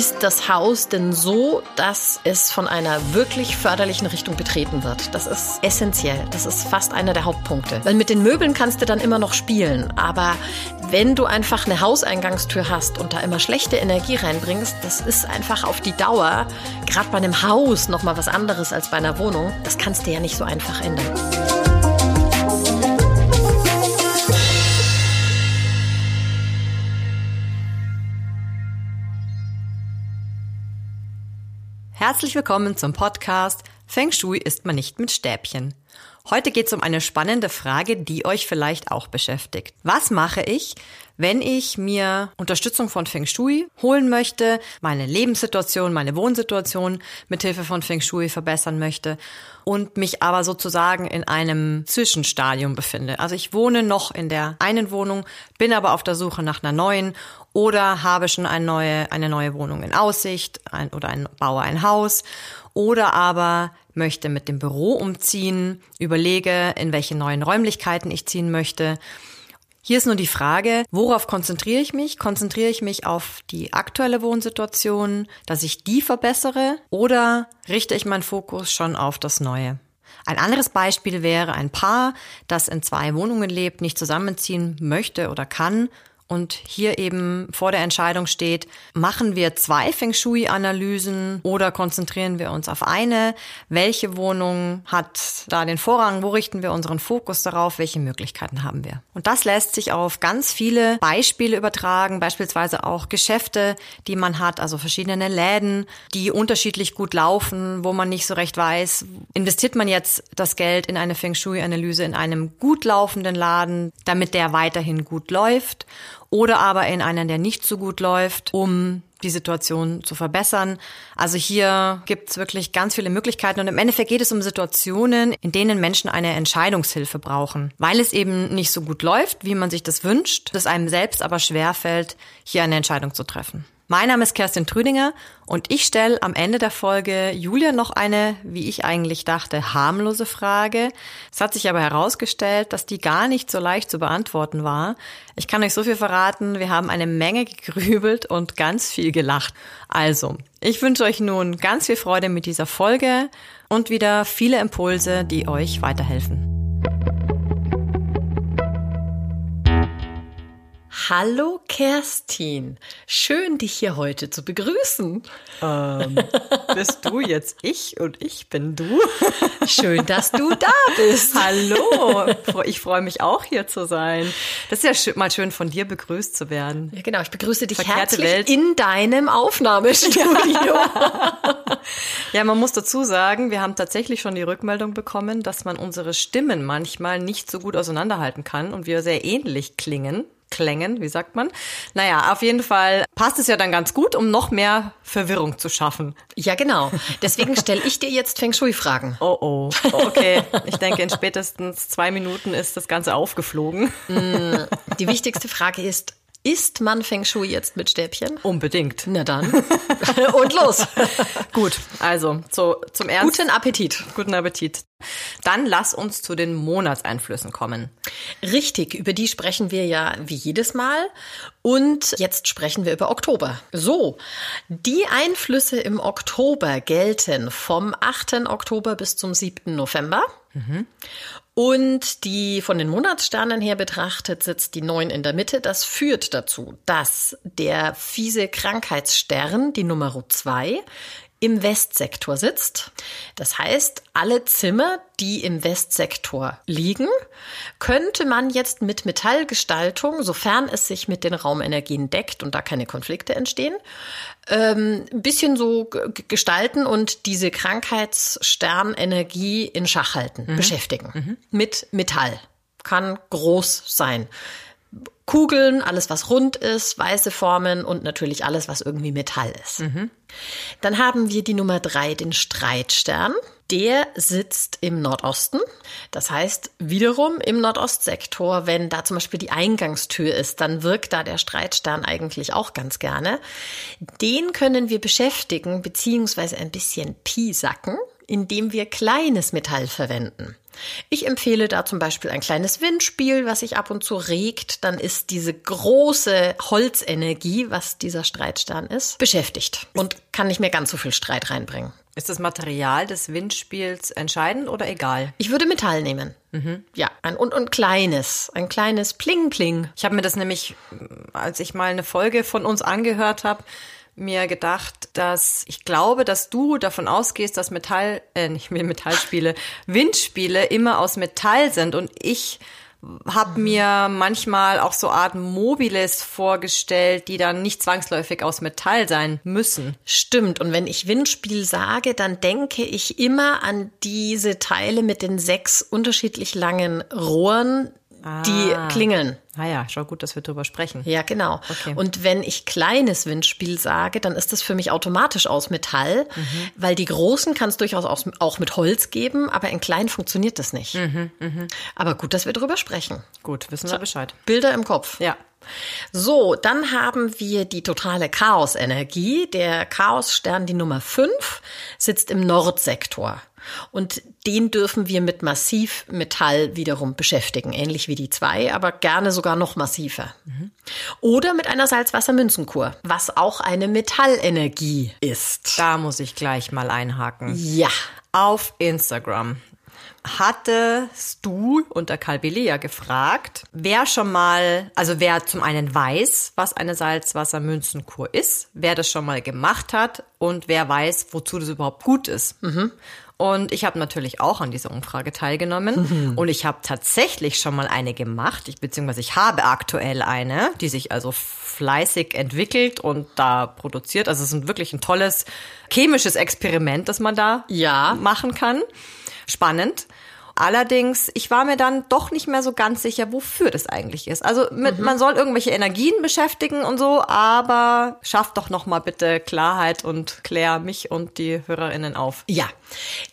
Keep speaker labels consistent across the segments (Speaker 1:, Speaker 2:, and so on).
Speaker 1: ist das Haus denn so, dass es von einer wirklich förderlichen Richtung betreten wird? Das ist essentiell. Das ist fast einer der Hauptpunkte. Weil mit den Möbeln kannst du dann immer noch spielen. Aber wenn du einfach eine Hauseingangstür hast und da immer schlechte Energie reinbringst, das ist einfach auf die Dauer, gerade bei einem Haus, nochmal was anderes als bei einer Wohnung. Das kannst du ja nicht so einfach ändern.
Speaker 2: Herzlich willkommen zum Podcast Feng Shui ist man nicht mit Stäbchen. Heute geht es um eine spannende Frage, die euch vielleicht auch beschäftigt. Was mache ich, wenn ich mir Unterstützung von Feng Shui holen möchte, meine Lebenssituation, meine Wohnsituation mit Hilfe von Feng Shui verbessern möchte und mich aber sozusagen in einem Zwischenstadium befinde. Also ich wohne noch in der einen Wohnung, bin aber auf der Suche nach einer neuen oder habe schon eine neue, eine neue Wohnung in Aussicht ein, oder ein, baue ein Haus oder aber möchte mit dem Büro umziehen, überlege, in welche neuen Räumlichkeiten ich ziehen möchte. Hier ist nur die Frage, worauf konzentriere ich mich? Konzentriere ich mich auf die aktuelle Wohnsituation, dass ich die verbessere oder richte ich meinen Fokus schon auf das Neue? Ein anderes Beispiel wäre ein Paar, das in zwei Wohnungen lebt, nicht zusammenziehen möchte oder kann und hier eben vor der Entscheidung steht, machen wir zwei Feng Shui-Analysen oder konzentrieren wir uns auf eine? Welche Wohnung hat da den Vorrang? Wo richten wir unseren Fokus darauf? Welche Möglichkeiten haben wir? Und das lässt sich auf ganz viele Beispiele übertragen, beispielsweise auch Geschäfte, die man hat, also verschiedene Läden, die unterschiedlich gut laufen, wo man nicht so recht weiß, investiert man jetzt das Geld in eine Feng Shui-Analyse in einem gut laufenden Laden, damit der weiterhin gut läuft oder aber in einen, der nicht so gut läuft, um die Situation zu verbessern. Also hier gibt's wirklich ganz viele Möglichkeiten und im Endeffekt geht es um Situationen, in denen Menschen eine Entscheidungshilfe brauchen, weil es eben nicht so gut läuft, wie man sich das wünscht, es einem selbst aber schwerfällt, hier eine Entscheidung zu treffen. Mein Name ist Kerstin Trüdinger und ich stelle am Ende der Folge Julia noch eine, wie ich eigentlich dachte, harmlose Frage. Es hat sich aber herausgestellt, dass die gar nicht so leicht zu beantworten war. Ich kann euch so viel verraten, wir haben eine Menge gegrübelt und ganz viel gelacht. Also, ich wünsche euch nun ganz viel Freude mit dieser Folge und wieder viele Impulse, die euch weiterhelfen.
Speaker 1: Hallo Kerstin, schön dich hier heute zu begrüßen.
Speaker 2: Ähm, bist du jetzt ich und ich bin du?
Speaker 1: Schön, dass du da bist.
Speaker 2: Hallo, ich freue mich auch hier zu sein. Das ist ja mal schön von dir begrüßt zu werden.
Speaker 1: Ja, genau, ich begrüße dich Verkehrte herzlich Welt. in deinem Aufnahmestudio.
Speaker 2: Ja, man muss dazu sagen, wir haben tatsächlich schon die Rückmeldung bekommen, dass man unsere Stimmen manchmal nicht so gut auseinanderhalten kann und wir sehr ähnlich klingen. Klängen, wie sagt man? Naja, auf jeden Fall passt es ja dann ganz gut, um noch mehr Verwirrung zu schaffen.
Speaker 1: Ja, genau. Deswegen stelle ich dir jetzt Feng Shui-Fragen.
Speaker 2: Oh, oh. Okay. Ich denke, in spätestens zwei Minuten ist das Ganze aufgeflogen.
Speaker 1: Mm, die wichtigste Frage ist, Isst man Feng Shui jetzt mit Stäbchen?
Speaker 2: Unbedingt.
Speaker 1: Na dann. Und los.
Speaker 2: Gut, also so, zum ersten.
Speaker 1: Guten Appetit.
Speaker 2: Guten Appetit. Dann lass uns zu den Monatseinflüssen kommen.
Speaker 1: Richtig, über die sprechen wir ja wie jedes Mal. Und jetzt sprechen wir über Oktober. So, die Einflüsse im Oktober gelten vom 8. Oktober bis zum 7. November. Mhm. Und die von den Monatssternen her betrachtet sitzt die 9 in der Mitte. Das führt dazu, dass der fiese Krankheitsstern, die Nummer 2, im Westsektor sitzt. Das heißt, alle Zimmer, die im Westsektor liegen, könnte man jetzt mit Metallgestaltung, sofern es sich mit den Raumenergien deckt und da keine Konflikte entstehen, ähm, ein bisschen so gestalten und diese Krankheitssternenergie in Schach halten, mhm. beschäftigen. Mhm. Mit Metall. Kann groß sein. Kugeln, alles was rund ist, weiße Formen und natürlich alles, was irgendwie Metall ist. Mhm. Dann haben wir die Nummer drei, den Streitstern. Der sitzt im Nordosten. Das heißt, wiederum im Nordostsektor, wenn da zum Beispiel die Eingangstür ist, dann wirkt da der Streitstern eigentlich auch ganz gerne. Den können wir beschäftigen, beziehungsweise ein bisschen piesacken indem wir kleines Metall verwenden. Ich empfehle da zum Beispiel ein kleines Windspiel, was sich ab und zu regt. Dann ist diese große Holzenergie, was dieser Streitstern ist, beschäftigt und kann nicht mehr ganz so viel Streit reinbringen.
Speaker 2: Ist das Material des Windspiels entscheidend oder egal?
Speaker 1: Ich würde Metall nehmen. Mhm. Ja, ein, und, und kleines, ein kleines Pling-Pling.
Speaker 2: Ich habe mir das nämlich, als ich mal eine Folge von uns angehört habe, mir gedacht, dass ich glaube, dass du davon ausgehst, dass Metall, äh, nicht mehr Metallspiele, Windspiele immer aus Metall sind und ich habe mir manchmal auch so Art Mobiles vorgestellt, die dann nicht zwangsläufig aus Metall sein müssen.
Speaker 1: Stimmt. Und wenn ich Windspiel sage, dann denke ich immer an diese Teile mit den sechs unterschiedlich langen Rohren, die ah. klingeln.
Speaker 2: Ah ja, schau gut, dass wir drüber sprechen.
Speaker 1: Ja, genau. Okay. Und wenn ich kleines Windspiel sage, dann ist das für mich automatisch aus Metall, mhm. weil die großen kann es durchaus auch mit Holz geben, aber in klein funktioniert das nicht. Mhm, mh. Aber gut, dass wir drüber sprechen.
Speaker 2: Gut, wissen wir Bescheid.
Speaker 1: Bilder im Kopf.
Speaker 2: Ja.
Speaker 1: So, dann haben wir die totale Chaosenergie. Der Chaosstern, die Nummer 5, sitzt im Nordsektor. Und den dürfen wir mit Massivmetall wiederum beschäftigen, ähnlich wie die zwei, aber gerne sogar noch massiver. Mhm. Oder mit einer Salzwassermünzenkur, was auch eine Metallenergie ist.
Speaker 2: Da muss ich gleich mal einhaken.
Speaker 1: Ja.
Speaker 2: Auf Instagram hattest du unter Kalbelea gefragt, wer schon mal, also wer zum einen weiß, was eine Salzwassermünzenkur ist, wer das schon mal gemacht hat und wer weiß, wozu das überhaupt gut ist. Mhm. Und ich habe natürlich auch an dieser Umfrage teilgenommen. Mhm. Und ich habe tatsächlich schon mal eine gemacht. Ich beziehungsweise ich habe aktuell eine, die sich also fleißig entwickelt und da produziert. Also es ist wirklich ein tolles chemisches Experiment, das man da ja. machen kann. Spannend. Allerdings, ich war mir dann doch nicht mehr so ganz sicher, wofür das eigentlich ist. Also mit, mhm. man soll irgendwelche Energien beschäftigen und so, aber schafft doch noch mal bitte Klarheit und klär mich und die Hörerinnen auf.
Speaker 1: Ja,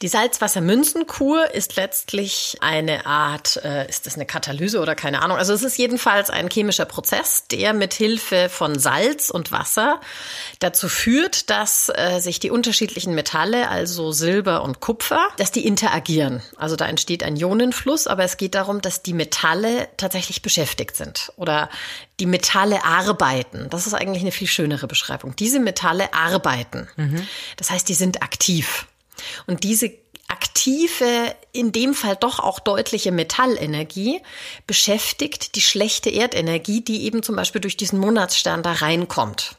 Speaker 1: die Salzwassermünzenkur ist letztlich eine Art, äh, ist das eine Katalyse oder keine Ahnung? Also es ist jedenfalls ein chemischer Prozess, der mit Hilfe von Salz und Wasser dazu führt, dass äh, sich die unterschiedlichen Metalle, also Silber und Kupfer, dass die interagieren. Also da entsteht entsteht ein Ionenfluss, aber es geht darum, dass die Metalle tatsächlich beschäftigt sind oder die Metalle arbeiten. Das ist eigentlich eine viel schönere Beschreibung. Diese Metalle arbeiten. Mhm. Das heißt, die sind aktiv. Und diese aktive, in dem Fall doch auch deutliche Metallenergie beschäftigt die schlechte Erdenergie, die eben zum Beispiel durch diesen Monatsstern da reinkommt.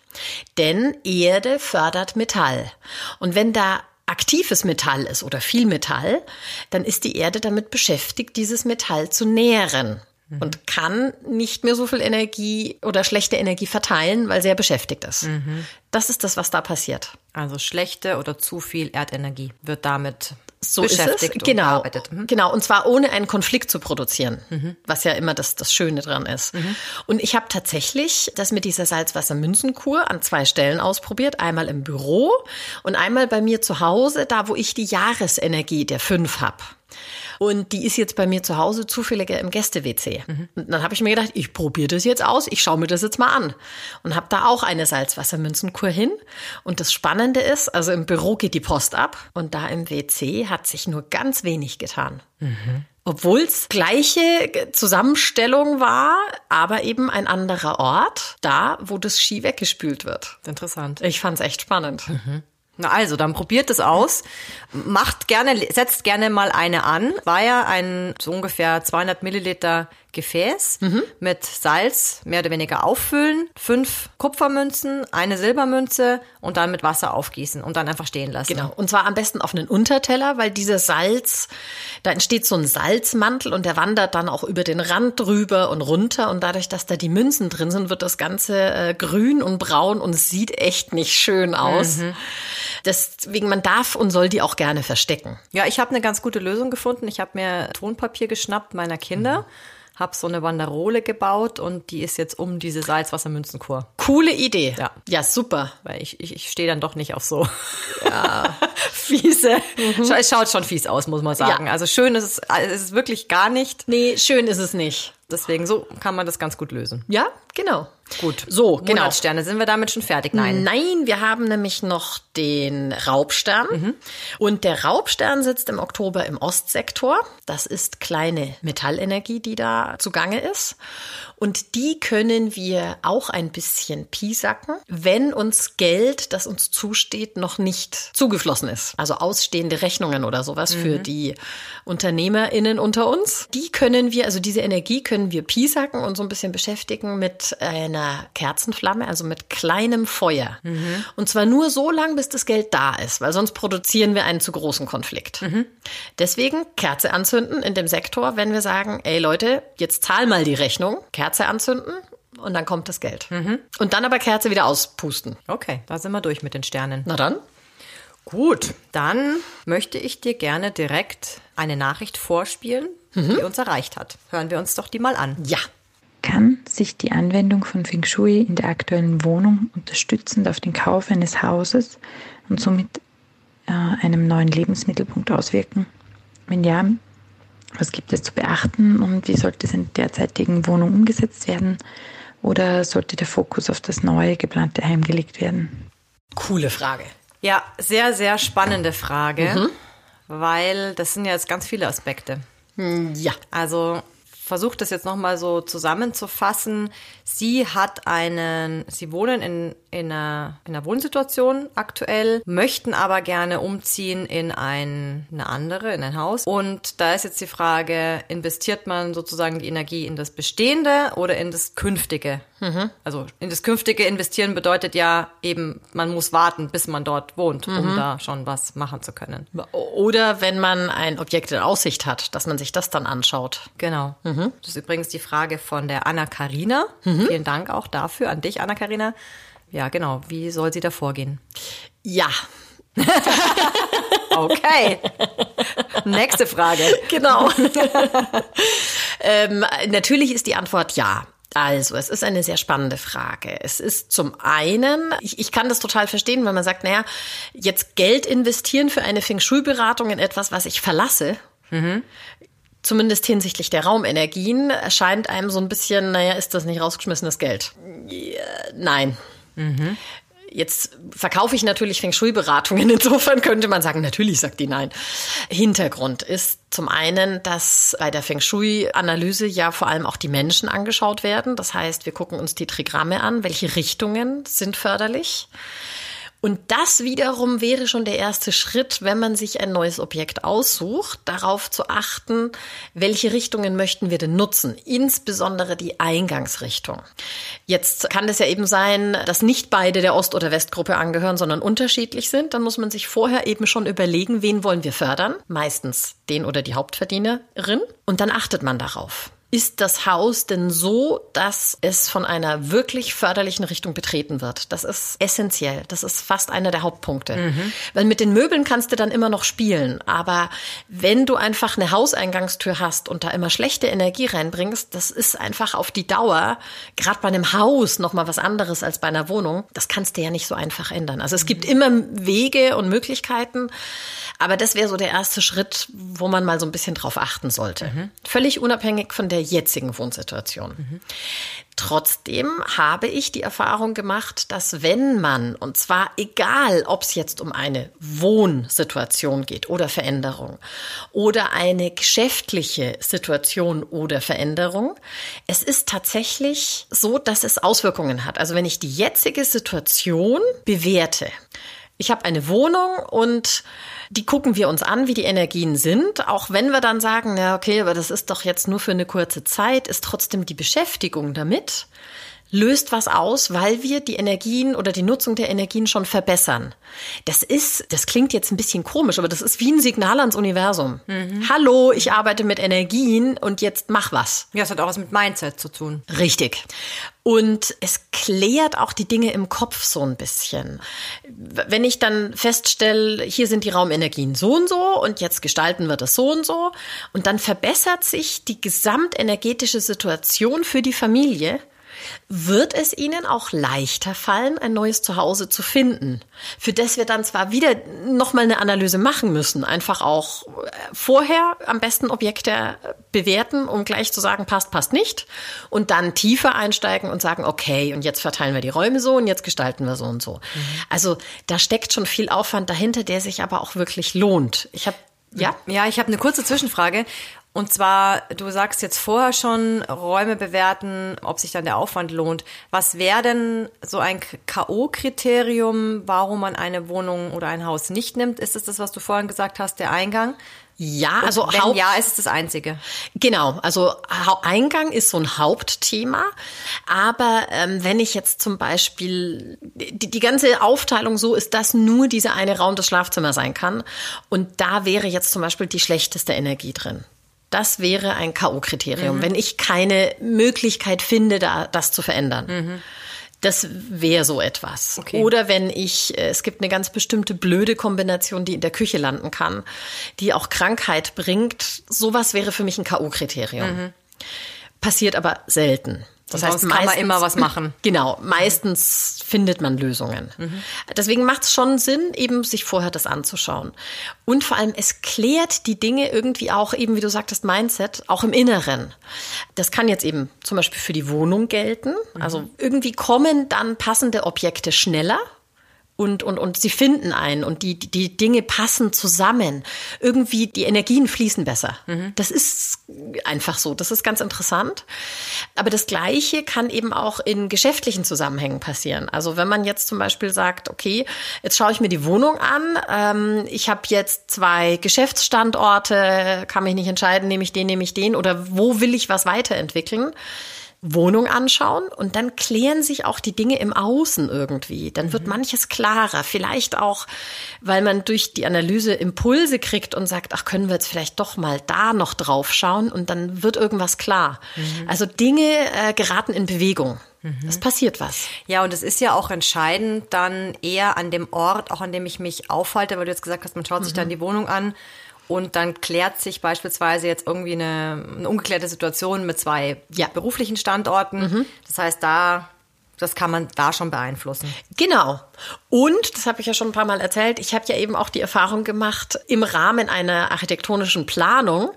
Speaker 1: Denn Erde fördert Metall. Und wenn da aktives Metall ist oder viel Metall, dann ist die Erde damit beschäftigt, dieses Metall zu nähren mhm. und kann nicht mehr so viel Energie oder schlechte Energie verteilen, weil sie ja beschäftigt ist. Mhm. Das ist das, was da passiert.
Speaker 2: Also schlechte oder zu viel Erdenergie wird damit
Speaker 1: so beschäftigt ist es. Genau, mhm. genau. Und zwar ohne einen Konflikt zu produzieren, mhm. was ja immer das, das Schöne dran ist. Mhm. Und ich habe tatsächlich das mit dieser Salzwassermünzenkur an zwei Stellen ausprobiert. Einmal im Büro und einmal bei mir zu Hause, da wo ich die Jahresenergie der fünf habe. Und die ist jetzt bei mir zu Hause zufälliger im Gäste-WC. Mhm. Und dann habe ich mir gedacht, ich probiere das jetzt aus, ich schaue mir das jetzt mal an. Und habe da auch eine Salzwassermünzenkur hin. Und das Spannende ist, also im Büro geht die Post ab und da im WC hat sich nur ganz wenig getan. Mhm. Obwohl es gleiche Zusammenstellung war, aber eben ein anderer Ort, da, wo das Ski weggespült wird.
Speaker 2: Interessant.
Speaker 1: Ich fand es echt spannend. Mhm.
Speaker 2: Na also, dann probiert es aus. Macht gerne, setzt gerne mal eine an. War ja ein so ungefähr 200 Milliliter Gefäß mhm. mit Salz mehr oder weniger auffüllen, fünf Kupfermünzen, eine Silbermünze und dann mit Wasser aufgießen und dann einfach stehen lassen.
Speaker 1: Genau. Und zwar am besten auf einen Unterteller, weil dieses Salz, da entsteht so ein Salzmantel und der wandert dann auch über den Rand drüber und runter und dadurch, dass da die Münzen drin sind, wird das Ganze äh, grün und braun und sieht echt nicht schön aus. Mhm. Deswegen, man darf und soll die auch gerne verstecken.
Speaker 2: Ja, ich habe eine ganz gute Lösung gefunden. Ich habe mir Tonpapier geschnappt meiner Kinder. Mhm habe so eine Wanderole gebaut und die ist jetzt um diese Salzwassermünzenkur.
Speaker 1: Coole Idee. Ja, ja super.
Speaker 2: Weil ich, ich, ich stehe dann doch nicht auf so ja. fiese. Mhm. Es schaut schon fies aus, muss man sagen. Ja. Also schön ist es, es ist wirklich gar nicht.
Speaker 1: Nee, schön ist es nicht.
Speaker 2: Deswegen so kann man das ganz gut lösen.
Speaker 1: Ja, genau.
Speaker 2: Gut.
Speaker 1: So, genau.
Speaker 2: Monatssterne, sind wir damit schon fertig? Nein.
Speaker 1: Nein, wir haben nämlich noch den Raubstern.
Speaker 2: Mhm.
Speaker 1: Und der Raubstern sitzt im Oktober im Ostsektor. Das ist kleine Metallenergie, die da zugange ist. Und die können wir auch ein bisschen piesacken, wenn uns Geld, das uns zusteht, noch nicht zugeflossen ist. Also ausstehende Rechnungen oder sowas
Speaker 2: Mhm.
Speaker 1: für die UnternehmerInnen unter uns. Die können wir, also diese Energie können wir piesacken und so ein bisschen beschäftigen mit einer Kerzenflamme, also mit kleinem Feuer.
Speaker 2: Mhm.
Speaker 1: Und zwar nur so lang, bis das Geld da ist, weil sonst produzieren wir einen zu großen Konflikt.
Speaker 2: Mhm.
Speaker 1: Deswegen Kerze anzünden in dem Sektor, wenn wir sagen, ey Leute, jetzt zahl mal die Rechnung, Kerze anzünden und dann kommt das Geld.
Speaker 2: Mhm.
Speaker 1: Und dann aber Kerze wieder auspusten.
Speaker 2: Okay, da sind wir durch mit den Sternen.
Speaker 1: Na dann.
Speaker 2: Gut, dann möchte ich dir gerne direkt eine Nachricht vorspielen, die uns erreicht hat. Hören wir uns doch die mal an.
Speaker 1: Ja.
Speaker 3: Kann sich die Anwendung von Feng Shui in der aktuellen Wohnung unterstützend auf den Kauf eines Hauses und somit äh, einem neuen Lebensmittelpunkt auswirken? Wenn ja, was gibt es zu beachten und wie sollte es in der derzeitigen Wohnung umgesetzt werden? Oder sollte der Fokus auf das neue geplante Heim gelegt werden?
Speaker 1: Coole Frage.
Speaker 2: Ja, sehr, sehr spannende Frage, weil das sind ja jetzt ganz viele Aspekte.
Speaker 1: Ja.
Speaker 2: Also versucht das jetzt nochmal so zusammenzufassen. Sie hat einen, sie wohnen in, in, einer, in einer Wohnsituation aktuell, möchten aber gerne umziehen in ein, eine andere, in ein Haus. Und da ist jetzt die Frage, investiert man sozusagen die Energie in das Bestehende oder in das Künftige? Also in das Künftige investieren bedeutet ja eben, man muss warten, bis man dort wohnt, um da schon was machen zu können.
Speaker 1: Oder wenn man ein Objekt in Aussicht hat, dass man sich das dann anschaut.
Speaker 2: Genau. Das ist übrigens die Frage von der Anna Karina. Vielen Dank auch dafür an dich, Anna Karina. Ja, genau. Wie soll sie da vorgehen?
Speaker 1: Ja.
Speaker 2: Okay. Nächste Frage.
Speaker 1: Genau. ähm, natürlich ist die Antwort ja. Also, es ist eine sehr spannende Frage. Es ist zum einen, ich, ich kann das total verstehen, wenn man sagt, naja, jetzt Geld investieren für eine Feng Shui-Beratung in etwas, was ich verlasse. Zumindest hinsichtlich der Raumenergien erscheint einem so ein bisschen, naja, ist das nicht rausgeschmissenes Geld? Nein. Jetzt verkaufe ich natürlich Feng Shui-Beratungen. Insofern könnte man sagen, natürlich sagt die nein. Hintergrund ist zum einen, dass bei der Feng Shui-Analyse ja vor allem auch die Menschen angeschaut werden. Das heißt, wir gucken uns die Trigramme an, welche Richtungen sind förderlich. Und das wiederum wäre schon der erste Schritt, wenn man sich ein neues Objekt aussucht, darauf zu achten, welche Richtungen möchten wir denn nutzen, insbesondere die Eingangsrichtung. Jetzt kann es ja eben sein, dass nicht beide der Ost- oder Westgruppe angehören, sondern unterschiedlich sind. Dann muss man sich vorher eben schon überlegen, wen wollen wir fördern, meistens den oder die Hauptverdienerin. Und dann achtet man darauf. Ist das Haus denn so, dass es von einer wirklich förderlichen Richtung betreten wird? Das ist essentiell. Das ist fast einer der Hauptpunkte. Weil mit den Möbeln kannst du dann immer noch spielen. Aber wenn du einfach eine Hauseingangstür hast und da immer schlechte Energie reinbringst, das ist einfach auf die Dauer, gerade bei einem Haus noch mal was anderes als bei einer Wohnung. Das kannst du ja nicht so einfach ändern. Also es gibt immer Wege und Möglichkeiten. Aber das wäre so der erste Schritt, wo man mal so ein bisschen drauf achten sollte. Völlig unabhängig von der jetzigen Wohnsituation. Trotzdem habe ich die Erfahrung gemacht, dass wenn man, und zwar egal, ob es jetzt um eine Wohnsituation geht oder Veränderung oder eine geschäftliche Situation oder Veränderung, es ist tatsächlich so, dass es Auswirkungen hat. Also wenn ich die jetzige Situation bewerte, ich habe eine Wohnung und die gucken wir uns an, wie die Energien sind. Auch wenn wir dann sagen, na okay, aber das ist doch jetzt nur für eine kurze Zeit, ist trotzdem die Beschäftigung damit löst was aus, weil wir die Energien oder die Nutzung der Energien schon verbessern. Das ist, das klingt jetzt ein bisschen komisch, aber das ist wie ein Signal ans Universum. Hallo, ich arbeite mit Energien und jetzt mach was.
Speaker 2: Ja, es hat auch was mit Mindset zu tun.
Speaker 1: Richtig. Und es klärt auch die Dinge im Kopf so ein bisschen. Wenn ich dann feststelle, hier sind die Raumenergien so und so und jetzt gestalten wir das so und so und dann verbessert sich die gesamtenergetische Situation für die Familie, wird es Ihnen auch leichter fallen, ein neues Zuhause zu finden, für das wir dann zwar wieder nochmal eine Analyse machen müssen, einfach auch äh, vorher am besten Objekte bewerten, um gleich zu sagen, passt, passt nicht, und dann tiefer einsteigen und sagen, okay, und jetzt verteilen wir die Räume so und jetzt gestalten wir so und so. Mhm. Also da steckt schon viel Aufwand dahinter, der sich aber auch wirklich lohnt. Ich habe ja?
Speaker 2: Ja, ich habe eine kurze Zwischenfrage. Und zwar, du sagst jetzt vorher schon, Räume bewerten, ob sich dann der Aufwand lohnt. Was wäre denn so ein K.O.-Kriterium, warum man eine Wohnung oder ein Haus nicht nimmt? Ist es das, was du vorhin gesagt hast, der Eingang?
Speaker 1: Ja, also
Speaker 2: Und wenn Haupt ja, ist es das einzige.
Speaker 1: Genau, also Eingang ist so ein Hauptthema. Aber ähm, wenn ich jetzt zum Beispiel die, die ganze Aufteilung so ist, dass nur dieser eine Raum das Schlafzimmer sein kann und da wäre jetzt zum Beispiel die schlechteste Energie drin. Das wäre ein K.O.-Kriterium, mhm. wenn ich keine Möglichkeit finde, da das zu verändern. Mhm. Das wäre so etwas. Okay. Oder wenn ich, äh, es gibt eine ganz bestimmte blöde Kombination, die in der Küche landen kann, die auch Krankheit bringt. Sowas wäre für mich ein K.O.-Kriterium. Mhm. Passiert aber selten.
Speaker 2: Das heißt, meistens, kann man immer was machen.
Speaker 1: Genau, meistens findet man Lösungen. Mhm. Deswegen macht es schon Sinn, eben sich vorher das anzuschauen. Und vor allem, es klärt die Dinge irgendwie auch, eben wie du sagtest, Mindset, auch im Inneren. Das kann jetzt eben zum Beispiel für die Wohnung gelten. Mhm. Also irgendwie kommen dann passende Objekte schneller und, und, und sie finden einen und die, die Dinge passen zusammen. Irgendwie die Energien fließen besser. Mhm. Das ist einfach so. Das ist ganz interessant. Aber das Gleiche kann eben auch in geschäftlichen Zusammenhängen passieren. Also wenn man jetzt zum Beispiel sagt, okay, jetzt schaue ich mir die Wohnung an. Ähm, ich habe jetzt zwei Geschäftsstandorte, kann mich nicht entscheiden, nehme ich den, nehme ich den oder wo will ich was weiterentwickeln? Wohnung anschauen und dann klären sich auch die Dinge im Außen irgendwie. Dann wird mhm. manches klarer. Vielleicht auch, weil man durch die Analyse Impulse kriegt und sagt, ach, können wir jetzt vielleicht doch mal da noch drauf schauen und dann wird irgendwas klar. Mhm. Also Dinge äh, geraten in Bewegung. Mhm. Es passiert was.
Speaker 2: Ja, und es ist ja auch entscheidend dann eher an dem Ort, auch an dem ich mich aufhalte, weil du jetzt gesagt hast, man schaut sich dann mhm. die Wohnung an und dann klärt sich beispielsweise jetzt irgendwie eine, eine ungeklärte Situation mit zwei ja. beruflichen Standorten. Mhm. Das heißt, da das kann man da schon beeinflussen.
Speaker 1: Genau. Und, das habe ich ja schon ein paar Mal erzählt, ich habe ja eben auch die Erfahrung gemacht, im Rahmen einer architektonischen Planung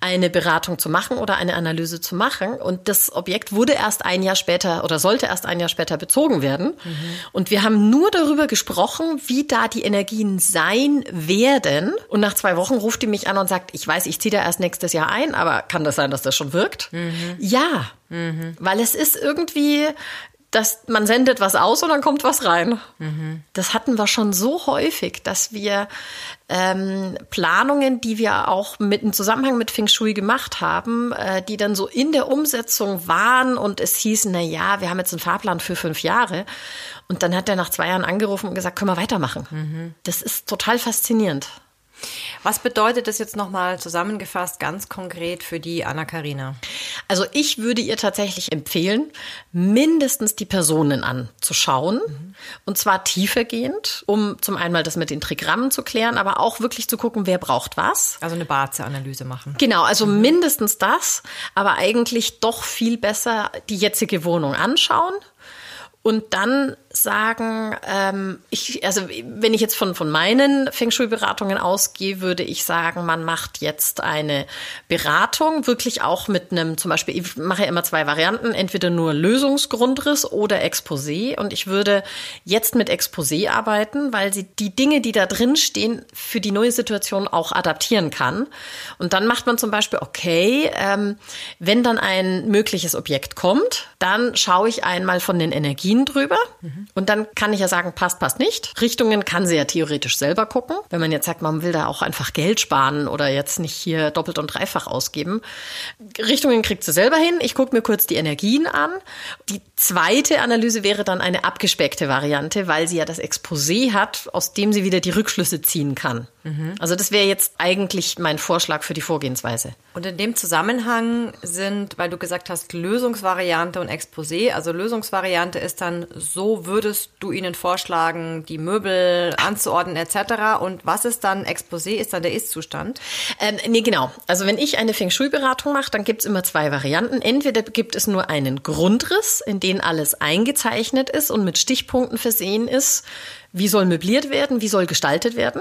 Speaker 1: eine Beratung zu machen oder eine Analyse zu machen. Und das Objekt wurde erst ein Jahr später oder sollte erst ein Jahr später bezogen werden. Mhm. Und wir haben nur darüber gesprochen, wie da die Energien sein werden. Und nach zwei Wochen ruft die mich an und sagt, ich weiß, ich ziehe da erst nächstes Jahr ein, aber kann das sein, dass das schon wirkt? Mhm. Ja, Mhm. Weil es ist irgendwie, dass man sendet was aus und dann kommt was rein. Mhm. Das hatten wir schon so häufig, dass wir ähm, Planungen, die wir auch mit im Zusammenhang mit Feng Shui gemacht haben, äh, die dann so in der Umsetzung waren und es hieß, na ja, wir haben jetzt einen Fahrplan für fünf Jahre. Und dann hat er nach zwei Jahren angerufen und gesagt, können wir weitermachen. Mhm. Das ist total faszinierend.
Speaker 2: Was bedeutet das jetzt nochmal zusammengefasst ganz konkret für die Anna-Karina?
Speaker 1: Also ich würde ihr tatsächlich empfehlen, mindestens die Personen anzuschauen. Mhm. Und zwar tiefergehend, um zum einen das mit den Trigrammen zu klären, aber auch wirklich zu gucken, wer braucht was.
Speaker 2: Also eine Baze-Analyse machen.
Speaker 1: Genau, also mhm. mindestens das, aber eigentlich doch viel besser die jetzige Wohnung anschauen und dann sagen, ähm, ich, also wenn ich jetzt von, von meinen Feng Shui-Beratungen ausgehe, würde ich sagen, man macht jetzt eine Beratung, wirklich auch mit einem, zum Beispiel, ich mache ja immer zwei Varianten, entweder nur Lösungsgrundriss oder Exposé. Und ich würde jetzt mit Exposé arbeiten, weil sie die Dinge, die da drin stehen, für die neue Situation auch adaptieren kann. Und dann macht man zum Beispiel, okay, ähm, wenn dann ein mögliches Objekt kommt, dann schaue ich einmal von den Energien drüber. Mhm. Und dann kann ich ja sagen, passt, passt nicht. Richtungen kann sie ja theoretisch selber gucken. Wenn man jetzt sagt, man will da auch einfach Geld sparen oder jetzt nicht hier doppelt und dreifach ausgeben. Richtungen kriegt sie selber hin. Ich gucke mir kurz die Energien an. Die zweite Analyse wäre dann eine abgespeckte Variante, weil sie ja das Exposé hat, aus dem sie wieder die Rückschlüsse ziehen kann. Mhm. Also das wäre jetzt eigentlich mein Vorschlag für die Vorgehensweise.
Speaker 2: Und in dem Zusammenhang sind, weil du gesagt hast, Lösungsvariante und Exposé, also Lösungsvariante ist dann, so würde würdest du ihnen vorschlagen, die Möbel anzuordnen etc.? Und was ist dann Exposé? Ist dann der Ist-Zustand?
Speaker 1: Ähm, nee, genau. Also wenn ich eine Feng Shui-Beratung mache, dann gibt's immer zwei Varianten. Entweder gibt es nur einen Grundriss, in den alles eingezeichnet ist und mit Stichpunkten versehen ist. Wie soll möbliert werden? Wie soll gestaltet werden?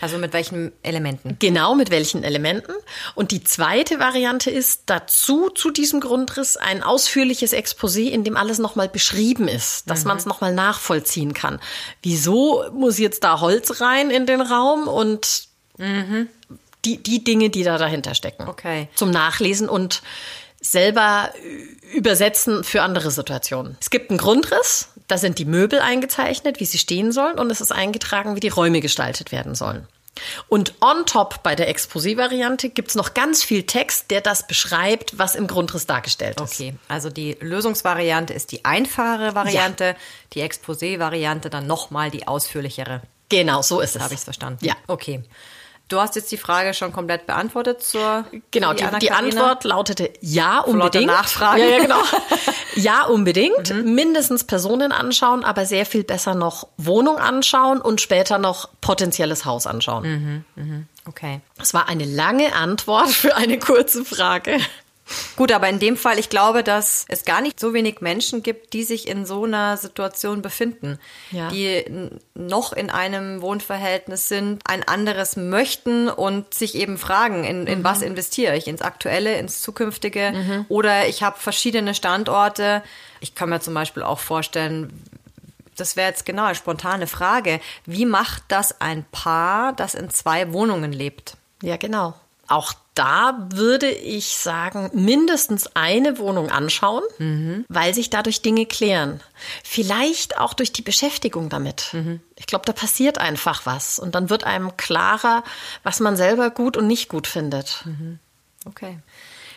Speaker 2: Also mit welchen Elementen?
Speaker 1: Genau, mit welchen Elementen. Und die zweite Variante ist dazu, zu diesem Grundriss, ein ausführliches Exposé, in dem alles nochmal beschrieben ist, dass mhm. man es nochmal nachvollziehen kann. Wieso muss jetzt da Holz rein in den Raum und mhm. die, die Dinge, die da dahinter stecken.
Speaker 2: Okay.
Speaker 1: Zum Nachlesen und selber übersetzen für andere Situationen. Es gibt einen Grundriss, da sind die Möbel eingezeichnet, wie sie stehen sollen, und es ist eingetragen, wie die Räume gestaltet werden sollen. Und on top bei der Exposé-Variante gibt's noch ganz viel Text, der das beschreibt, was im Grundriss dargestellt ist.
Speaker 2: Okay, also die Lösungsvariante ist die einfachere Variante, ja. die Exposé-Variante dann nochmal die ausführlichere.
Speaker 1: Genau, so ist es.
Speaker 2: Habe ich es verstanden?
Speaker 1: Ja.
Speaker 2: Okay. Du hast jetzt die Frage schon komplett beantwortet zur.
Speaker 1: Genau, die, die, Antwort lautete ja, unbedingt.
Speaker 2: Nachfragen.
Speaker 1: Ja, ja, genau. ja, unbedingt. Mhm. Mindestens Personen anschauen, aber sehr viel besser noch Wohnung anschauen und später noch potenzielles Haus anschauen.
Speaker 2: Mhm, mhm. Okay.
Speaker 1: Das war eine lange Antwort für eine kurze Frage.
Speaker 2: Gut, aber in dem Fall, ich glaube, dass es gar nicht so wenig Menschen gibt, die sich in so einer Situation befinden, ja. die noch in einem Wohnverhältnis sind, ein anderes möchten und sich eben fragen, in, in mhm. was investiere ich? Ins Aktuelle, ins Zukünftige mhm. oder ich habe verschiedene Standorte. Ich kann mir zum Beispiel auch vorstellen, das wäre jetzt genau eine spontane Frage. Wie macht das ein Paar, das in zwei Wohnungen lebt?
Speaker 1: Ja, genau. Auch da würde ich sagen, mindestens eine Wohnung anschauen, mhm. weil sich dadurch Dinge klären. Vielleicht auch durch die Beschäftigung damit. Mhm. Ich glaube, da passiert einfach was und dann wird einem klarer, was man selber gut und nicht gut findet.
Speaker 2: Mhm. Okay.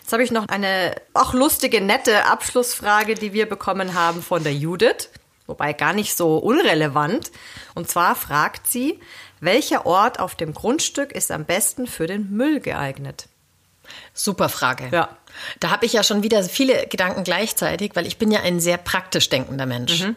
Speaker 2: Jetzt habe ich noch eine auch lustige, nette Abschlussfrage, die wir bekommen haben von der Judith, wobei gar nicht so unrelevant. Und zwar fragt sie, welcher Ort auf dem Grundstück ist am besten für den Müll geeignet?
Speaker 1: Super Frage.
Speaker 2: Ja.
Speaker 1: Da habe ich ja schon wieder viele Gedanken gleichzeitig, weil ich bin ja ein sehr praktisch denkender Mensch. Mhm.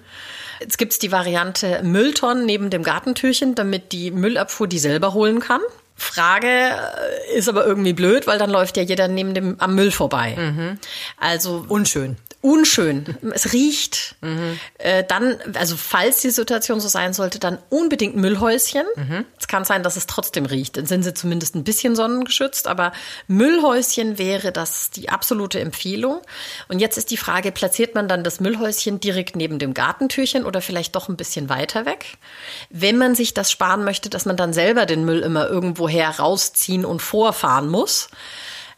Speaker 1: Jetzt gibt es die Variante Mülltonnen neben dem Gartentürchen, damit die Müllabfuhr die selber holen kann. Frage äh, ist aber irgendwie blöd, weil dann läuft ja jeder neben dem am Müll vorbei. Mhm. Also
Speaker 2: unschön
Speaker 1: unschön. Es riecht. Mhm. Äh, dann, also falls die Situation so sein sollte, dann unbedingt Müllhäuschen. Mhm. Es kann sein, dass es trotzdem riecht. Dann sind sie zumindest ein bisschen sonnengeschützt, aber Müllhäuschen wäre das die absolute Empfehlung. Und jetzt ist die Frage, platziert man dann das Müllhäuschen direkt neben dem Gartentürchen oder vielleicht doch ein bisschen weiter weg? Wenn man sich das sparen möchte, dass man dann selber den Müll immer irgendwoher rausziehen und vorfahren muss.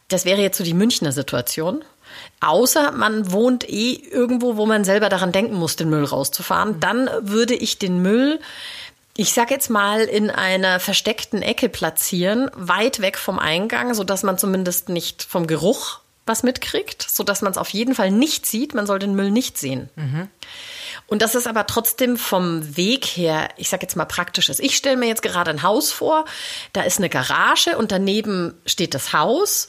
Speaker 1: Das wäre jetzt so die Münchner Situation. Außer man wohnt eh irgendwo, wo man selber daran denken muss, den Müll rauszufahren. Dann würde ich den Müll ich sag jetzt mal in einer versteckten Ecke platzieren, weit weg vom Eingang, so dass man zumindest nicht vom Geruch was mitkriegt, so dass man es auf jeden Fall nicht sieht. Man soll den Müll nicht sehen. Mhm. Und das ist aber trotzdem vom Weg her, ich sag jetzt mal praktisch ist. Ich stelle mir jetzt gerade ein Haus vor, da ist eine Garage und daneben steht das Haus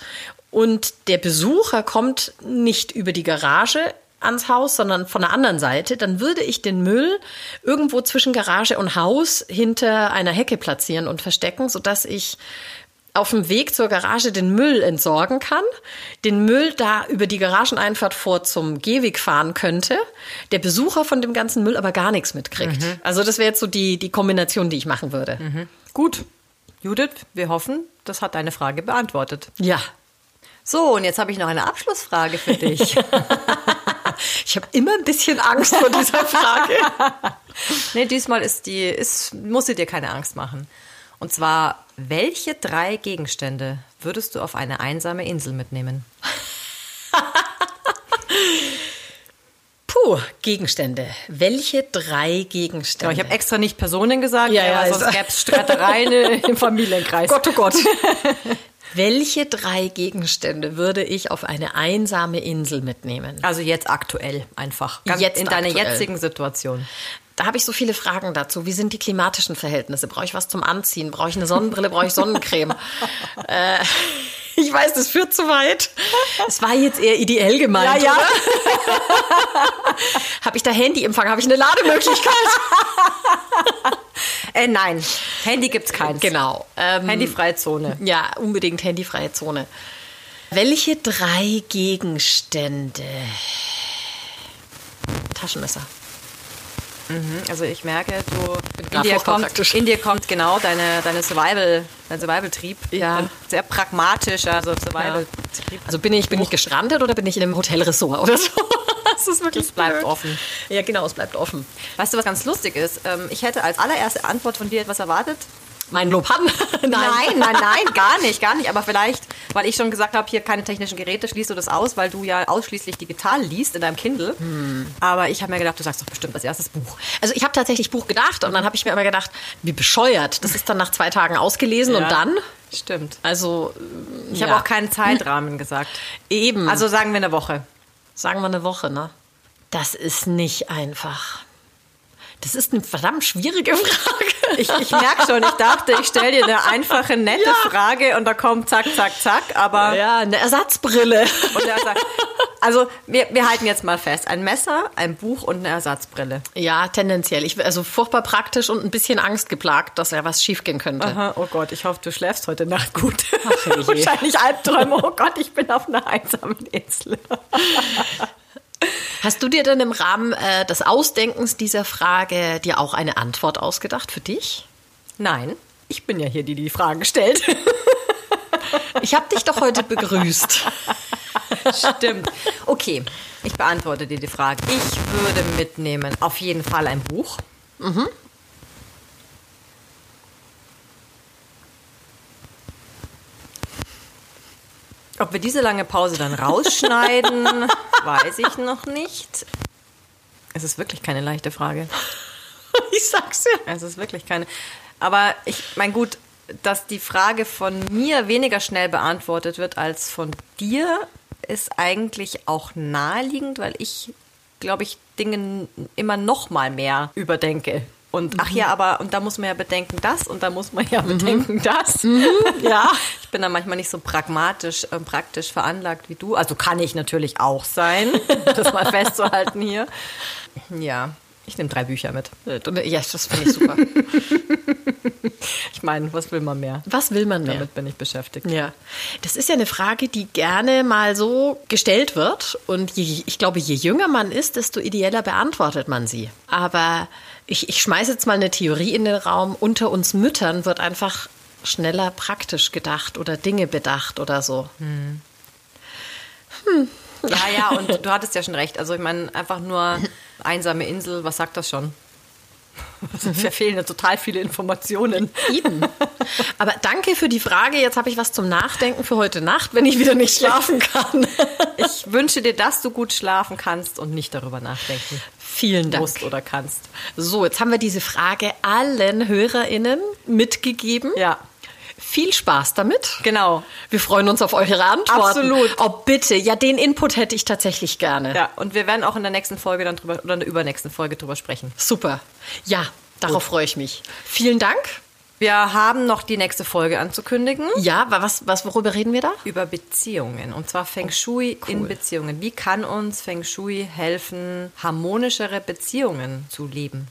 Speaker 1: und der Besucher kommt nicht über die Garage ans Haus, sondern von der anderen Seite, dann würde ich den Müll irgendwo zwischen Garage und Haus hinter einer Hecke platzieren und verstecken, sodass ich auf dem Weg zur Garage den Müll entsorgen kann, den Müll da über die Garageneinfahrt vor zum Gehweg fahren könnte, der Besucher von dem ganzen Müll aber gar nichts mitkriegt. Mhm. Also das wäre jetzt so die, die Kombination, die ich machen würde.
Speaker 2: Mhm. Gut. Judith, wir hoffen, das hat deine Frage beantwortet.
Speaker 1: Ja,
Speaker 2: so, und jetzt habe ich noch eine Abschlussfrage für dich.
Speaker 1: ich habe immer ein bisschen Angst vor dieser Frage.
Speaker 2: nee, diesmal ist die, ist, muss sie dir keine Angst machen. Und zwar, welche drei Gegenstände würdest du auf eine einsame Insel mitnehmen?
Speaker 1: Puh, Gegenstände. Welche drei Gegenstände?
Speaker 2: Ja, ich habe extra nicht Personen gesagt,
Speaker 1: ja, ja,
Speaker 2: sonst gäbe es Streitereien im Familienkreis.
Speaker 1: Gott, oh Gott. Welche drei Gegenstände würde ich auf eine einsame Insel mitnehmen?
Speaker 2: Also jetzt aktuell einfach.
Speaker 1: Ganz jetzt
Speaker 2: in deiner jetzigen Situation.
Speaker 1: Da habe ich so viele Fragen dazu. Wie sind die klimatischen Verhältnisse? Brauche ich was zum Anziehen? Brauche ich eine Sonnenbrille? Brauche ich Sonnencreme? äh, Ich weiß, das führt zu weit. Es war jetzt eher ideell gemeint,
Speaker 2: Ja, ja.
Speaker 1: Habe ich da Handyempfang? Habe ich eine Lademöglichkeit?
Speaker 2: Äh, nein, Handy gibt's keins.
Speaker 1: genau. Ähm,
Speaker 2: Handyfreie Zone.
Speaker 1: Ja, unbedingt handyfreie Zone. Welche drei Gegenstände? Taschenmesser.
Speaker 2: Also ich merke, du in dir, kommt, in dir kommt genau deine, deine Survival, dein Survival-Trieb.
Speaker 1: Ja.
Speaker 2: Sehr pragmatisch, also Survival-Trieb.
Speaker 1: Also bin ich, bin ich gestrandet oder bin ich in einem Hotelressort oder so? Das ist wirklich
Speaker 2: Es bleibt
Speaker 1: blöd.
Speaker 2: offen.
Speaker 1: Ja, genau, es bleibt offen.
Speaker 2: Weißt du, was ganz lustig ist? Ähm, Ich hätte als allererste Antwort von dir etwas erwartet.
Speaker 1: Mein Lob an.
Speaker 2: Nein, nein, nein, gar nicht, gar nicht. Aber vielleicht, weil ich schon gesagt habe, hier keine technischen Geräte, schließt du das aus, weil du ja ausschließlich digital liest in deinem Kindle. Aber ich habe mir gedacht, du sagst doch bestimmt als erstes Buch.
Speaker 1: Also ich habe tatsächlich Buch gedacht und dann habe ich mir aber gedacht, wie bescheuert. Das ist dann nach zwei Tagen ausgelesen und dann?
Speaker 2: Stimmt.
Speaker 1: Also
Speaker 2: Ich
Speaker 1: ja.
Speaker 2: habe auch keinen Zeitrahmen gesagt.
Speaker 1: eben. Also
Speaker 2: sagen wir eine Woche.
Speaker 1: sagen wir eine Woche, ne? Das ist nicht einfach. Das ist eine verdammt schwierige Frage.
Speaker 2: Ich, ich merke schon, ich dachte, ich stelle dir eine einfache, nette Frage und da kommt zack, zack, zack, aber...
Speaker 1: Ja, eine Ersatzbrille.
Speaker 2: Er sagt, also wir, wir halten jetzt mal fest, ein Messer, ein Buch und eine Ersatzbrille.
Speaker 1: Ja, tendenziell. Ich, also furchtbar praktisch und ein bisschen angstgeplagt, dass ja was schiefgehen könnte.
Speaker 2: Aha, oh Gott, ich hoffe, du schläfst heute Nacht gut.
Speaker 1: Ach.
Speaker 2: Wahrscheinlich Albträume, oh Gott, ich bin auf einer einsamen Insel.
Speaker 1: Hast du dir denn im Rahmen äh, des Ausdenkens dieser Frage dir auch eine Antwort ausgedacht für dich?
Speaker 2: Nein, ich bin ja hier, die die Fragen stellt.
Speaker 1: Ich habe dich doch heute begrüßt.
Speaker 2: Stimmt. Okay, ich beantworte dir die Frage. Ich würde mitnehmen, auf jeden Fall ein Buch. Ob wir diese lange Pause dann rausschneiden, weiß ich noch nicht. Es ist wirklich keine leichte Frage.
Speaker 1: Ich sag's dir.
Speaker 2: Es ist wirklich keine. Aber ich mein gut, dass die Frage von mir weniger schnell beantwortet wird als von dir, ist eigentlich auch naheliegend, weil ich, glaube ich, Dinge immer noch mal mehr überdenke. Und ach ja, aber und da muss man ja bedenken das und da muss man ja bedenken das.
Speaker 1: Ja.
Speaker 2: Ich bin da manchmal nicht so pragmatisch, äh, praktisch veranlagt wie du. Also kann ich natürlich auch sein, das mal festzuhalten hier. Ja, ich nehme drei Bücher mit.
Speaker 1: Ja, das finde ich super.
Speaker 2: Ich meine, was will man mehr?
Speaker 1: Was will man mehr?
Speaker 2: Damit bin ich beschäftigt.
Speaker 1: Ja, das ist ja eine Frage, die gerne mal so gestellt wird. Und je, ich glaube, je jünger man ist, desto ideeller beantwortet man sie. Aber ich, ich schmeiße jetzt mal eine Theorie in den Raum. Unter uns Müttern wird einfach schneller praktisch gedacht oder Dinge bedacht oder so.
Speaker 2: Ja, ja, und du hattest ja schon recht. Also ich meine, einfach nur einsame Insel, was sagt das schon? Wir fehlen ja total viele Informationen.
Speaker 1: Eben. Aber danke für die Frage. Jetzt habe ich was zum Nachdenken für heute Nacht, wenn ich wieder nicht schlafen kann.
Speaker 2: Ich wünsche dir, dass du gut schlafen kannst und nicht darüber nachdenken
Speaker 1: Vielen Dank.
Speaker 2: musst oder kannst.
Speaker 1: So, jetzt haben wir diese Frage allen HörerInnen mitgegeben.
Speaker 2: Ja,
Speaker 1: Viel Spaß damit.
Speaker 2: genau.
Speaker 1: Wir freuen uns auf eure Antworten.
Speaker 2: Absolut.
Speaker 1: Oh, bitte. Ja, den Input hätte ich tatsächlich gerne.
Speaker 2: Ja, und wir werden auch in der nächsten Folge dann drüber oder in der übernächsten Folge drüber sprechen.
Speaker 1: Super. Ja, darauf freue ich mich. Vielen Dank.
Speaker 2: Wir haben noch die nächste Folge anzukündigen.
Speaker 1: Ja, wa- was, was, worüber reden wir da?
Speaker 2: über Beziehungen und zwar Feng Shui in Beziehungen. Wie kann uns Feng Shui helfen, harmonischere Beziehungen zu leben?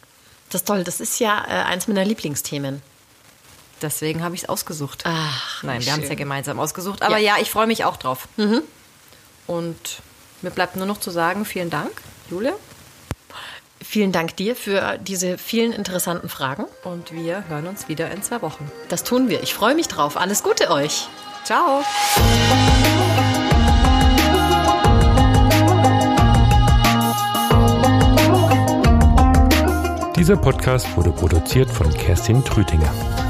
Speaker 1: Das ist toll. Das ist ja äh, eins meiner Lieblingsthemen.
Speaker 2: Deswegen habe ich es ausgesucht.
Speaker 1: Ach,
Speaker 2: Nein, wir haben es ja gemeinsam ausgesucht. Aber
Speaker 1: Ja.
Speaker 2: ja, ich freue mich auch drauf. Und mir bleibt nur noch zu sagen, vielen Dank, Julia.
Speaker 1: Vielen Dank dir für diese vielen interessanten Fragen.
Speaker 2: Und wir hören uns wieder in zwei Wochen.
Speaker 1: Das tun wir. Ich freue mich drauf. Alles Gute euch.
Speaker 2: Ciao.
Speaker 4: Dieser Podcast wurde produziert von Kerstin Trütinger.